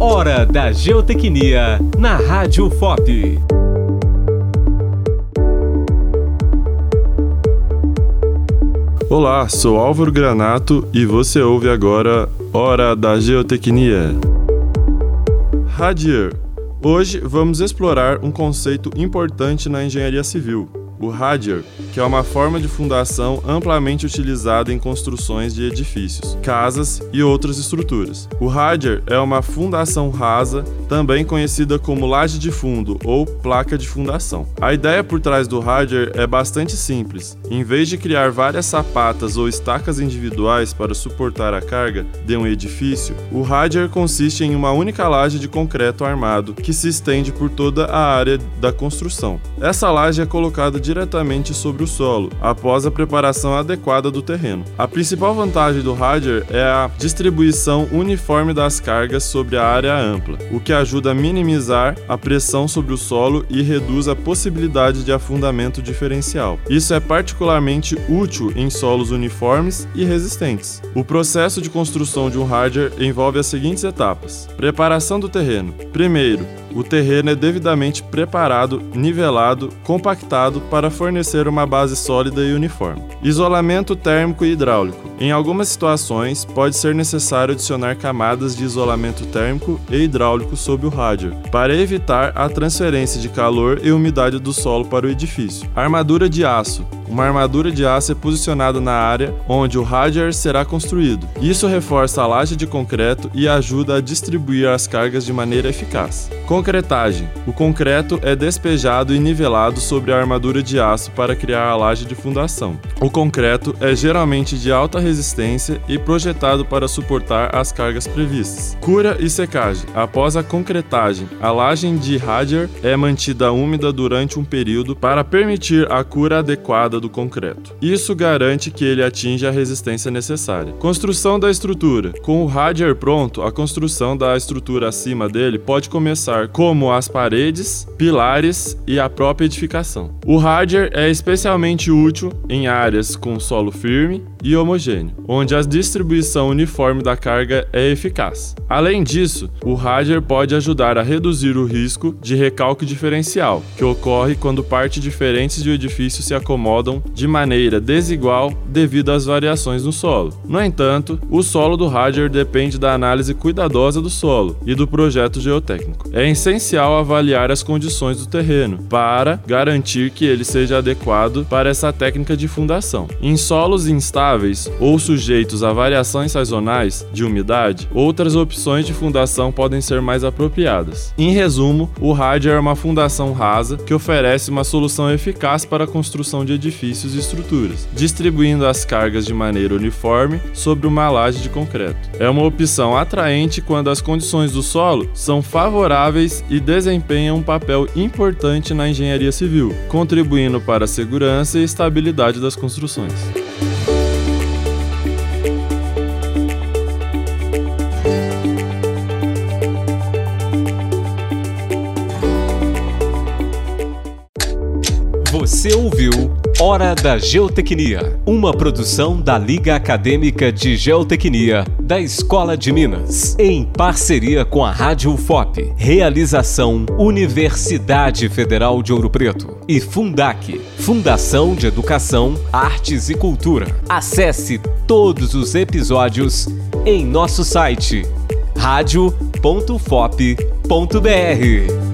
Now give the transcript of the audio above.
Hora da Geotecnia na Rádio FOP. Olá, sou Álvaro Granato e você ouve agora Hora da Geotecnia. Radier. Hoje vamos explorar um conceito importante na engenharia civil, o radier, que é uma forma de fundação amplamente utilizada em construções de edifícios, casas e outras estruturas. O radier é uma fundação rasa, também conhecida como laje de fundo ou placa de fundação. A ideia por trás do radier é bastante simples. Em vez de criar várias sapatas ou estacas individuais para suportar a carga de um edifício, o radier consiste em uma única laje de concreto armado que se estende por toda a área da construção. Essa laje é colocada diretamente sobre o solo, após a preparação adequada do terreno. A principal vantagem do radier é a distribuição uniforme das cargas sobre a área ampla, o que ajuda a minimizar a pressão sobre o solo e reduz a possibilidade de afundamento diferencial. Isso é particularmente útil em solos uniformes e resistentes. O processo de construção de um radier envolve as seguintes etapas: preparação do terreno. Primeiro, o terreno é devidamente preparado, nivelado, compactado para fornecer uma base sólida e uniforme. Isolamento térmico e hidráulico. Em algumas situações, pode ser necessário adicionar camadas de isolamento térmico e hidráulico sob o rádio, para evitar a transferência de calor e umidade do solo para o edifício. Armadura de aço. Uma armadura de aço é posicionada na área onde o radier será construído. Isso reforça a laje de concreto e ajuda a distribuir as cargas de maneira eficaz. Concretagem: o concreto é despejado e nivelado sobre a armadura de aço para criar a laje de fundação. O concreto é geralmente de alta resistência e projetado para suportar as cargas previstas. Cura e secagem: após a concretagem, a laje de radier é mantida úmida durante um período para permitir a cura adequada do concreto. Isso garante que ele atinja a resistência necessária. Construção da estrutura: com o radier pronto, a construção da estrutura acima dele pode começar como as paredes, pilares e a própria edificação. O radier é especialmente útil em áreas com solo firme e homogêneo, onde a distribuição uniforme da carga é eficaz. Além disso, o radier pode ajudar a reduzir o risco de recalque diferencial, que ocorre quando partes diferentes um edifício se acomodam de maneira desigual devido às variações no solo. No entanto, o solo do radier depende da análise cuidadosa do solo e do projeto geotécnico. É essencial avaliar as condições do terreno para garantir que ele seja adequado para essa técnica de fundação. Em solos instáveis ou sujeitos a variações sazonais de umidade, outras opções de fundação podem ser mais apropriadas. Em resumo, o radier é uma fundação rasa que oferece uma solução eficaz para a construção de edifícios e estruturas, distribuindo as cargas de maneira uniforme sobre uma laje de concreto. É uma opção atraente quando as condições do solo são favoráveis e desempenham um papel importante na engenharia civil, contribuindo para a segurança e estabilidade das construções. Você ouviu Hora da Geotecnia, uma produção da Liga Acadêmica de Geotecnia da Escola de Minas, em parceria com a Rádio FOP. Realização Universidade Federal de Ouro Preto e Fundac, Fundação de Educação, Artes e Cultura. Acesse todos os episódios em nosso site radio.fop.br.